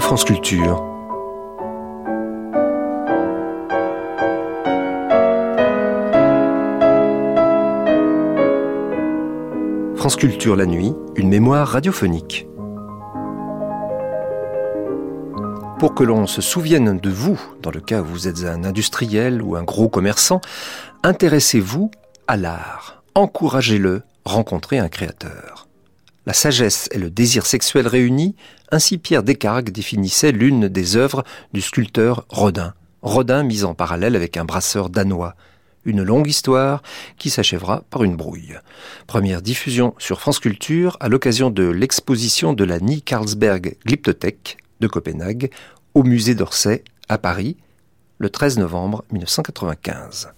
France Culture. France Culture la nuit, une mémoire radiophonique. Pour que l'on se souvienne de vous, dans le cas où vous êtes un industriel ou un gros commerçant, intéressez-vous à l'art. Encouragez-le, rencontrez un créateur. La sagesse et le désir sexuel réunis, ainsi Pierre Descargues définissait l'une des œuvres du sculpteur Rodin. Rodin mis en parallèle avec un brasseur danois. Une longue histoire qui s'achèvera par une brouille. Première diffusion sur France Culture à l'occasion de l'exposition de la Nie Carlsberg Glyptothèque de Copenhague au musée d'Orsay à Paris le 13 novembre 1995.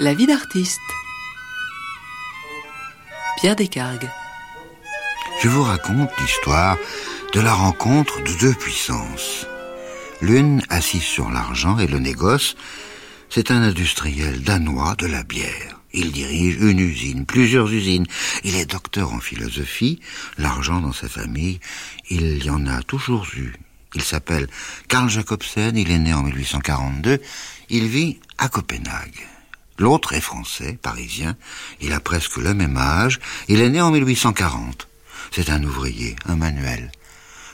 La vie d'artiste. Pierre Descargues. Je vous raconte l'histoire de la rencontre de deux puissances. L'une assise sur l'argent et le négoce, c'est un industriel danois de la bière. Il dirige une usine, plusieurs usines. Il est docteur en philosophie. L'argent dans sa famille, il y en a toujours eu. Il s'appelle Karl Jacobsen, il est né en 1842. Il vit à Copenhague. L'autre est français, parisien. Il a presque le même âge. Il est né en 1840. C'est un ouvrier, un manuel,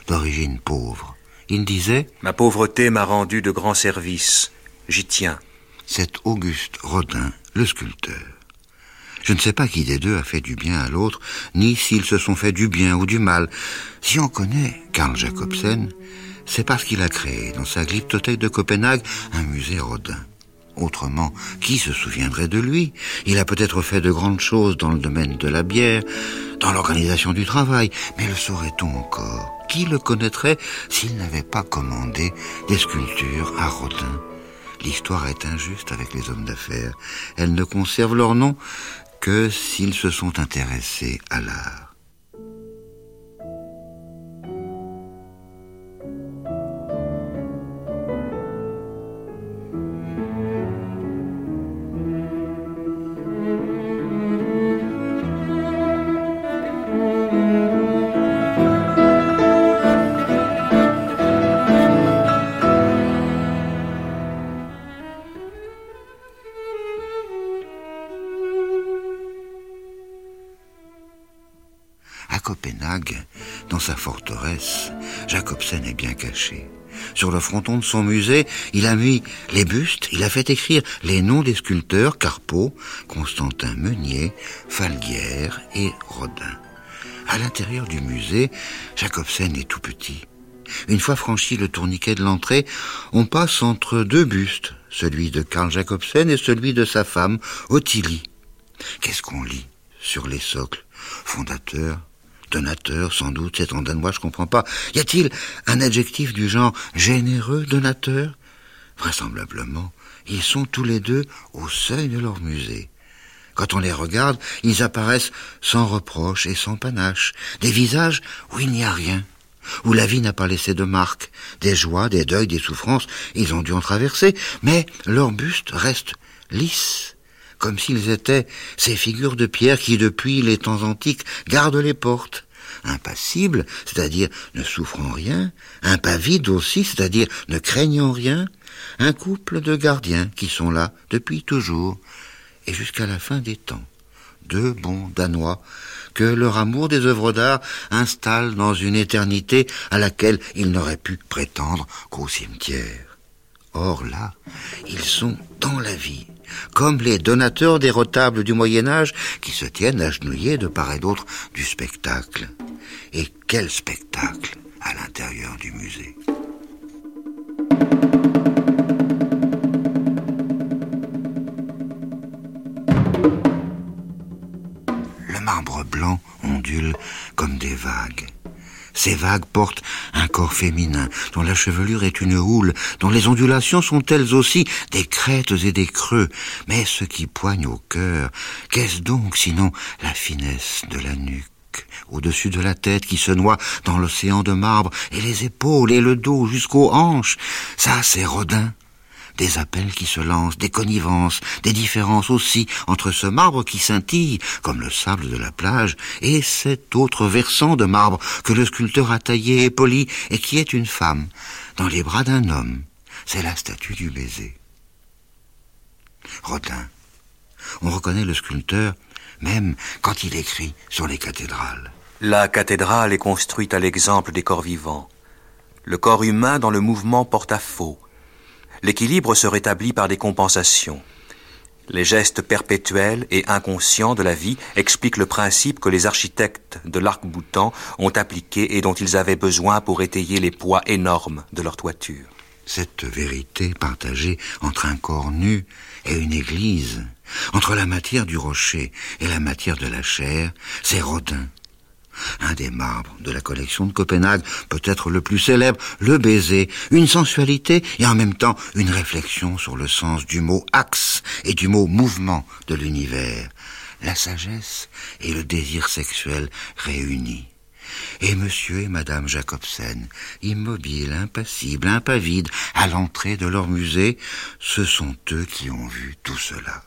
d'origine pauvre. Il disait Ma pauvreté m'a rendu de grands services. J'y tiens. C'est Auguste Rodin, le sculpteur. Je ne sais pas qui des deux a fait du bien à l'autre, ni s'ils se sont fait du bien ou du mal. Si on connaît Karl Jacobsen, c'est parce qu'il a créé dans sa glyptothèque de Copenhague un musée Rodin. Autrement, qui se souviendrait de lui? Il a peut-être fait de grandes choses dans le domaine de la bière, dans l'organisation du travail, mais le saurait-on encore? Qui le connaîtrait s'il n'avait pas commandé des sculptures à Rodin L'histoire est injuste avec les hommes d'affaires. Elles ne conservent leur nom que s'ils se sont intéressés à l'art. Jacobsen est bien caché. Sur le fronton de son musée, il a mis les bustes, il a fait écrire les noms des sculpteurs Carpeau, Constantin Meunier, Falguière et Rodin. À l'intérieur du musée, Jacobsen est tout petit. Une fois franchi le tourniquet de l'entrée, on passe entre deux bustes, celui de Karl Jacobsen et celui de sa femme, Ottilie. Qu'est-ce qu'on lit sur les socles? Fondateur, Donateur, sans doute, c'est en danois, je comprends pas. Y a-t-il un adjectif du genre généreux donateur? Vraisemblablement, ils sont tous les deux au seuil de leur musée. Quand on les regarde, ils apparaissent sans reproche et sans panache, des visages où il n'y a rien, où la vie n'a pas laissé de marques, des joies, des deuils, des souffrances, ils ont dû en traverser, mais leur buste reste lisse, comme s'ils étaient ces figures de pierre qui, depuis les temps antiques, gardent les portes. Impassibles, c'est-à-dire ne souffrant rien, impavides aussi, c'est-à-dire ne craignant rien, un couple de gardiens qui sont là depuis toujours et jusqu'à la fin des temps. Deux bons Danois que leur amour des œuvres d'art installe dans une éternité à laquelle ils n'auraient pu prétendre qu'au cimetière. Or là, ils sont dans la vie, comme les donateurs des retables du Moyen Âge qui se tiennent agenouillés de part et d'autre du spectacle. Et quel spectacle à l'intérieur du musée. Le marbre blanc ondule comme des vagues. Ces vagues portent un corps féminin, dont la chevelure est une houle, dont les ondulations sont elles aussi des crêtes et des creux. Mais ce qui poigne au cœur, qu'est-ce donc sinon la finesse de la nuque au-dessus de la tête qui se noie dans l'océan de marbre, et les épaules et le dos jusqu'aux hanches? Ça, c'est Rodin. Des appels qui se lancent, des connivences, des différences aussi entre ce marbre qui scintille, comme le sable de la plage, et cet autre versant de marbre que le sculpteur a taillé et poli, et qui est une femme, dans les bras d'un homme. C'est la statue du baiser. Rodin. On reconnaît le sculpteur même quand il écrit sur les cathédrales. La cathédrale est construite à l'exemple des corps vivants. Le corps humain dans le mouvement porte à faux. L'équilibre se rétablit par des compensations. Les gestes perpétuels et inconscients de la vie expliquent le principe que les architectes de l'arc-boutant ont appliqué et dont ils avaient besoin pour étayer les poids énormes de leur toiture. Cette vérité partagée entre un corps nu et une église, entre la matière du rocher et la matière de la chair, c'est Rodin. Un des marbres de la collection de Copenhague, peut-être le plus célèbre, le baiser, une sensualité et en même temps une réflexion sur le sens du mot axe et du mot mouvement de l'univers, la sagesse et le désir sexuel réunis. Et monsieur et madame Jacobsen, immobiles, impassibles, impavides, à l'entrée de leur musée, ce sont eux qui ont vu tout cela.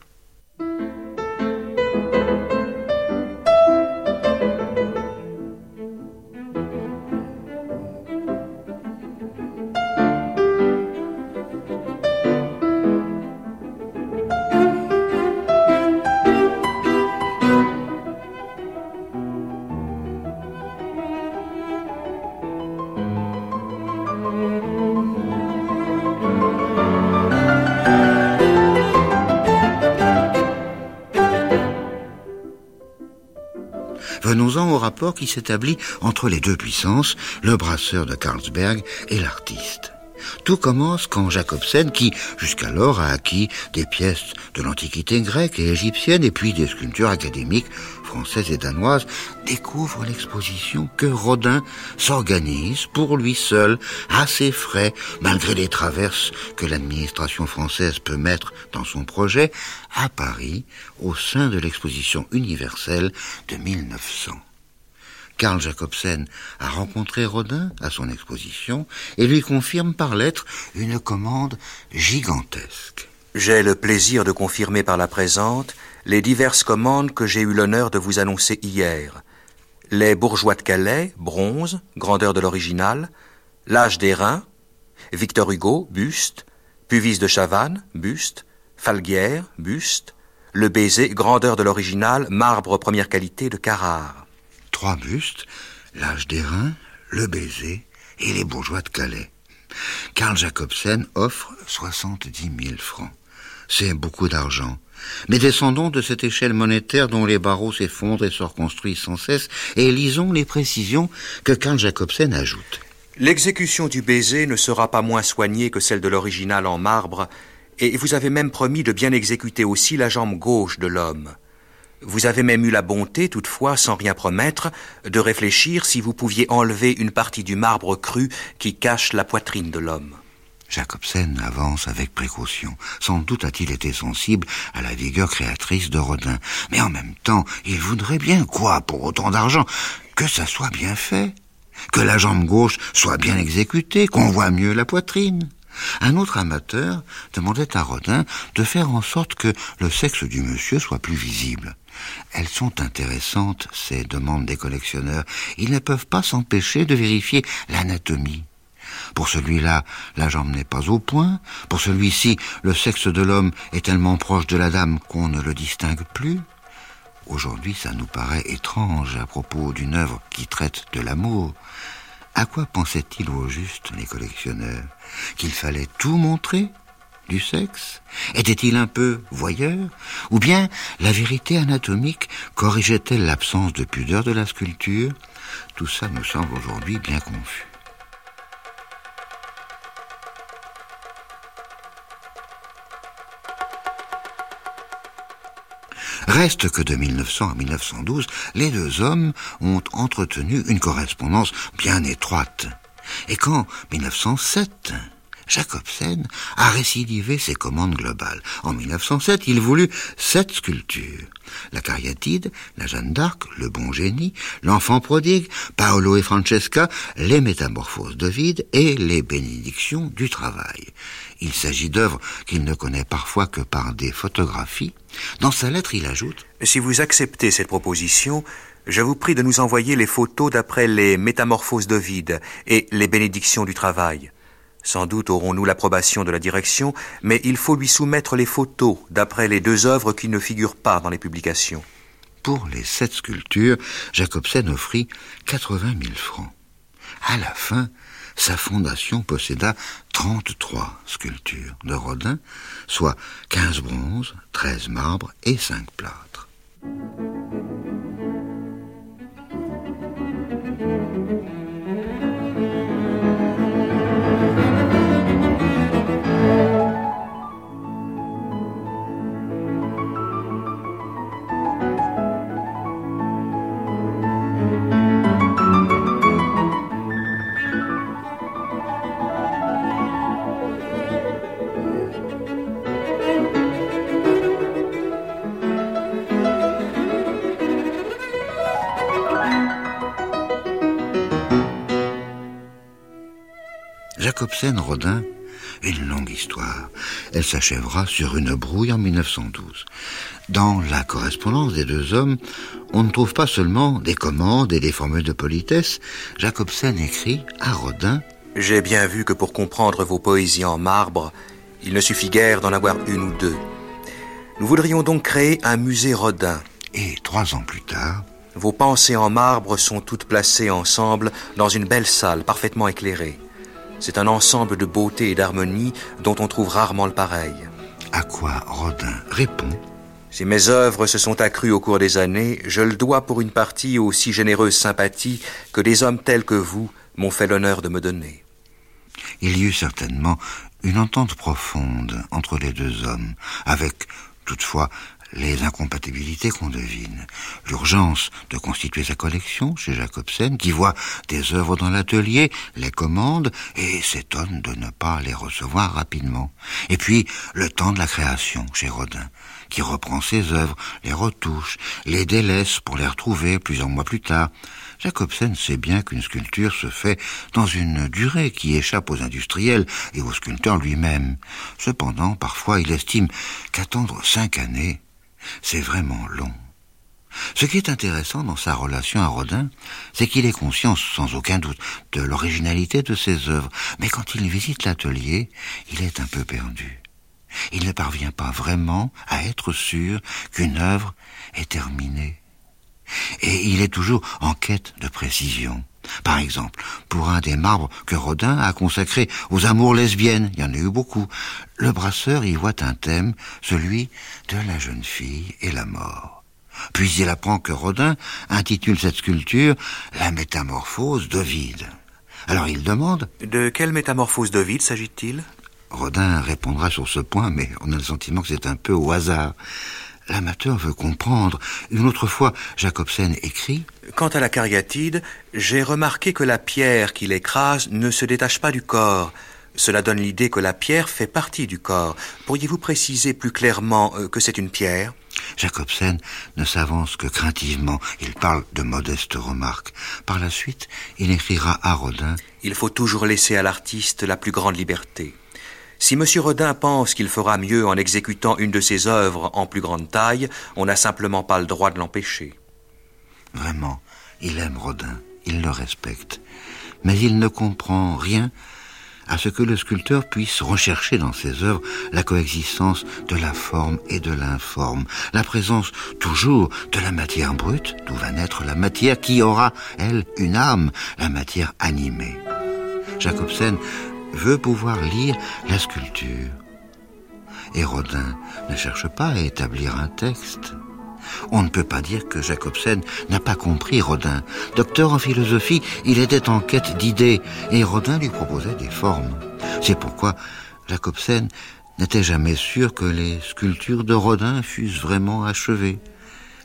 Qui s'établit entre les deux puissances, le brasseur de Carlsberg et l'artiste. Tout commence quand Jacobsen, qui jusqu'alors a acquis des pièces de l'Antiquité grecque et égyptienne et puis des sculptures académiques françaises et danoises, découvre l'exposition que Rodin s'organise pour lui seul, à ses frais, malgré les traverses que l'administration française peut mettre dans son projet, à Paris, au sein de l'exposition universelle de 1900. Karl Jacobsen a rencontré Rodin à son exposition et lui confirme par lettre une commande gigantesque. J'ai le plaisir de confirmer par la présente les diverses commandes que j'ai eu l'honneur de vous annoncer hier. Les bourgeois de Calais, bronze, grandeur de l'original, l'âge des reins, Victor Hugo, buste, Puvis de Chavannes, buste, Falguière, buste, le baiser, grandeur de l'original, marbre première qualité de Carrare trois bustes, l'âge des reins, le baiser et les bourgeois de Calais. Karl Jacobsen offre 70 000 francs. C'est beaucoup d'argent. Mais descendons de cette échelle monétaire dont les barreaux s'effondrent et se reconstruisent sans cesse, et lisons les précisions que Karl Jacobsen ajoute. L'exécution du baiser ne sera pas moins soignée que celle de l'original en marbre, et vous avez même promis de bien exécuter aussi la jambe gauche de l'homme. Vous avez même eu la bonté, toutefois, sans rien promettre, de réfléchir si vous pouviez enlever une partie du marbre cru qui cache la poitrine de l'homme. Jacobsen avance avec précaution. Sans doute a-t-il été sensible à la vigueur créatrice de Rodin. Mais en même temps, il voudrait bien quoi pour autant d'argent? Que ça soit bien fait. Que la jambe gauche soit bien exécutée, qu'on voit mieux la poitrine. Un autre amateur demandait à Rodin de faire en sorte que le sexe du monsieur soit plus visible. Elles sont intéressantes, ces demandes des collectionneurs. Ils ne peuvent pas s'empêcher de vérifier l'anatomie. Pour celui-là, la jambe n'est pas au point. Pour celui-ci, le sexe de l'homme est tellement proche de la dame qu'on ne le distingue plus. Aujourd'hui, ça nous paraît étrange à propos d'une œuvre qui traite de l'amour. À quoi pensaient-ils au juste les collectionneurs Qu'il fallait tout montrer du sexe Était-il un peu voyeur Ou bien la vérité anatomique corrigeait-elle l'absence de pudeur de la sculpture Tout ça me semble aujourd'hui bien confus. Reste que de 1900 à 1912, les deux hommes ont entretenu une correspondance bien étroite. Et quand 1907 Jacobsen a récidivé ses commandes globales. En 1907, il voulut sept sculptures. La cariatide, la Jeanne d'Arc, le bon génie, l'enfant prodigue, Paolo et Francesca, les métamorphoses de vide et les bénédictions du travail. Il s'agit d'œuvres qu'il ne connaît parfois que par des photographies. Dans sa lettre, il ajoute Si vous acceptez cette proposition, je vous prie de nous envoyer les photos d'après les métamorphoses de vide et les bénédictions du travail. Sans doute aurons-nous l'approbation de la direction, mais il faut lui soumettre les photos d'après les deux œuvres qui ne figurent pas dans les publications. Pour les sept sculptures, Jacobsen offrit 80 000 francs. À la fin, sa fondation posséda 33 sculptures de Rodin, soit 15 bronzes, 13 marbres et 5 plâtres. Jacobsen-Rodin, une longue histoire. Elle s'achèvera sur une brouille en 1912. Dans la correspondance des deux hommes, on ne trouve pas seulement des commandes et des formules de politesse. Jacobsen écrit à Rodin J'ai bien vu que pour comprendre vos poésies en marbre, il ne suffit guère d'en avoir une ou deux. Nous voudrions donc créer un musée Rodin. Et trois ans plus tard, Vos pensées en marbre sont toutes placées ensemble dans une belle salle parfaitement éclairée. C'est un ensemble de beauté et d'harmonie dont on trouve rarement le pareil. à quoi Rodin répond? Si mes œuvres se sont accrues au cours des années, je le dois pour une partie aux si généreuses sympathies que des hommes tels que vous m'ont fait l'honneur de me donner. Il y eut certainement une entente profonde entre les deux hommes, avec toutefois les incompatibilités qu'on devine. L'urgence de constituer sa collection chez Jacobsen, qui voit des œuvres dans l'atelier, les commande et s'étonne de ne pas les recevoir rapidement. Et puis le temps de la création chez Rodin, qui reprend ses œuvres, les retouche, les délaisse pour les retrouver plusieurs mois plus tard. Jacobsen sait bien qu'une sculpture se fait dans une durée qui échappe aux industriels et au sculpteur lui-même. Cependant, parfois, il estime qu'attendre cinq années, c'est vraiment long. Ce qui est intéressant dans sa relation à Rodin, c'est qu'il est conscient, sans aucun doute, de l'originalité de ses œuvres, mais quand il visite l'atelier, il est un peu perdu. Il ne parvient pas vraiment à être sûr qu'une œuvre est terminée. Et il est toujours en quête de précision. Par exemple, pour un des marbres que Rodin a consacré aux amours lesbiennes, il y en a eu beaucoup, le brasseur y voit un thème, celui de la jeune fille et la mort. Puis il apprend que Rodin intitule cette sculpture La métamorphose d'Ovide. Alors il demande, De quelle métamorphose de vide s'agit-il? Rodin répondra sur ce point, mais on a le sentiment que c'est un peu au hasard. L'amateur veut comprendre. Une autre fois, Jacobsen écrit Quant à la cariatide, j'ai remarqué que la pierre qui l'écrase ne se détache pas du corps. Cela donne l'idée que la pierre fait partie du corps. Pourriez-vous préciser plus clairement euh, que c'est une pierre? Jacobsen ne s'avance que craintivement. Il parle de modestes remarques. Par la suite, il écrira à Rodin Il faut toujours laisser à l'artiste la plus grande liberté. Si M. Rodin pense qu'il fera mieux en exécutant une de ses œuvres en plus grande taille, on n'a simplement pas le droit de l'empêcher. Vraiment, il aime Rodin, il le respecte. Mais il ne comprend rien à ce que le sculpteur puisse rechercher dans ses œuvres la coexistence de la forme et de l'informe, la présence toujours de la matière brute, d'où va naître la matière qui aura, elle, une âme, la matière animée. Jacobsen veut pouvoir lire la sculpture. Et Rodin ne cherche pas à établir un texte. On ne peut pas dire que Jacobsen n'a pas compris Rodin. Docteur en philosophie, il était en quête d'idées et Rodin lui proposait des formes. C'est pourquoi Jacobsen n'était jamais sûr que les sculptures de Rodin fussent vraiment achevées.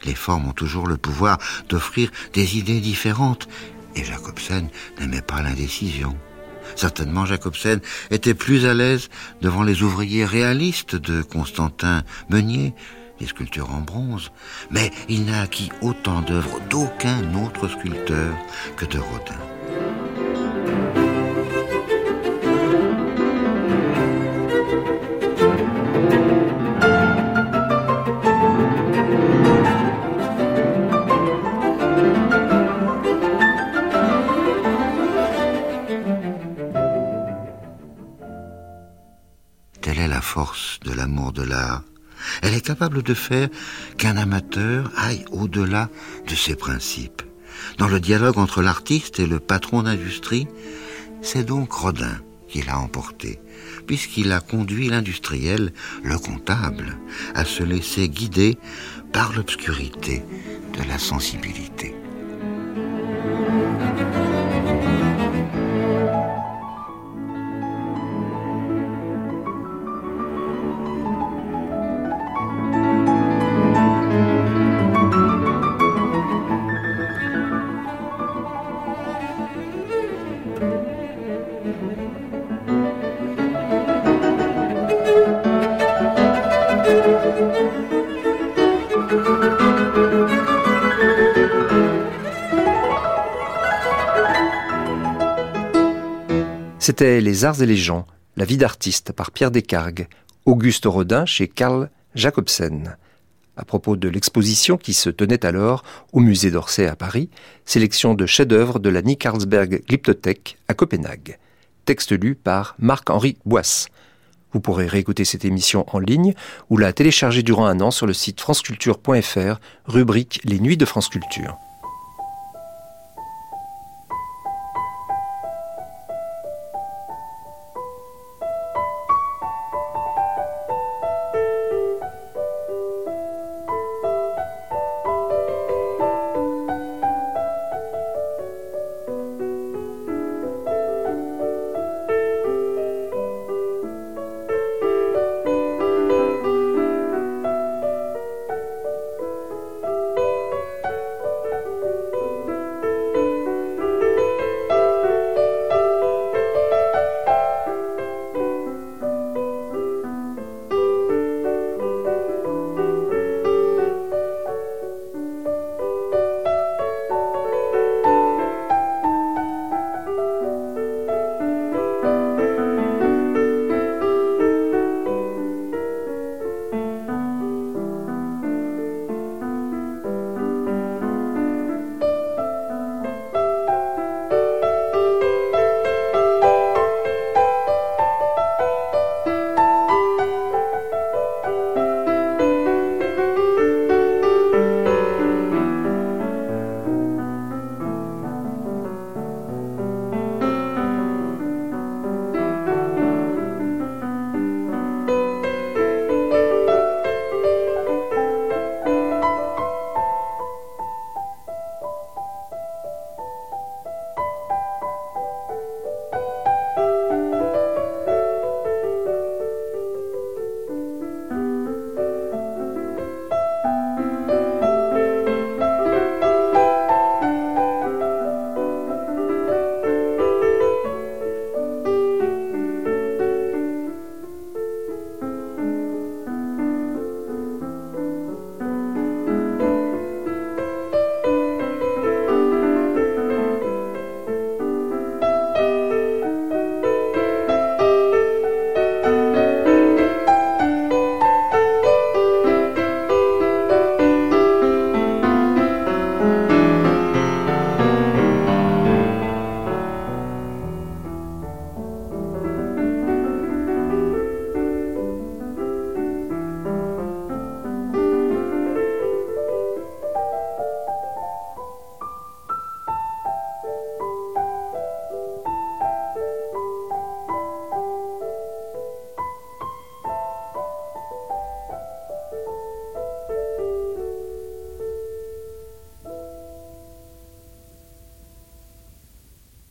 Les formes ont toujours le pouvoir d'offrir des idées différentes et Jacobsen n'aimait pas l'indécision. Certainement, Jacobsen était plus à l'aise devant les ouvriers réalistes de Constantin Meunier, des sculptures en bronze, mais il n'a acquis autant d'œuvres d'aucun autre sculpteur que de Rodin. Capable de faire qu'un amateur aille au-delà de ses principes. Dans le dialogue entre l'artiste et le patron d'industrie, c'est donc Rodin qui l'a emporté, puisqu'il a conduit l'industriel, le comptable, à se laisser guider par l'obscurité de la sensibilité. C'était Les Arts et les gens, la vie d'artiste par Pierre Descargues, Auguste Rodin chez Karl Jacobsen. À propos de l'exposition qui se tenait alors au musée d'Orsay à Paris, sélection de chefs-d'œuvre de la Carlsberg Glyptothèque à Copenhague. Texte lu par Marc-Henri Boisse. Vous pourrez réécouter cette émission en ligne ou la télécharger durant un an sur le site franceculture.fr, rubrique Les Nuits de France Culture.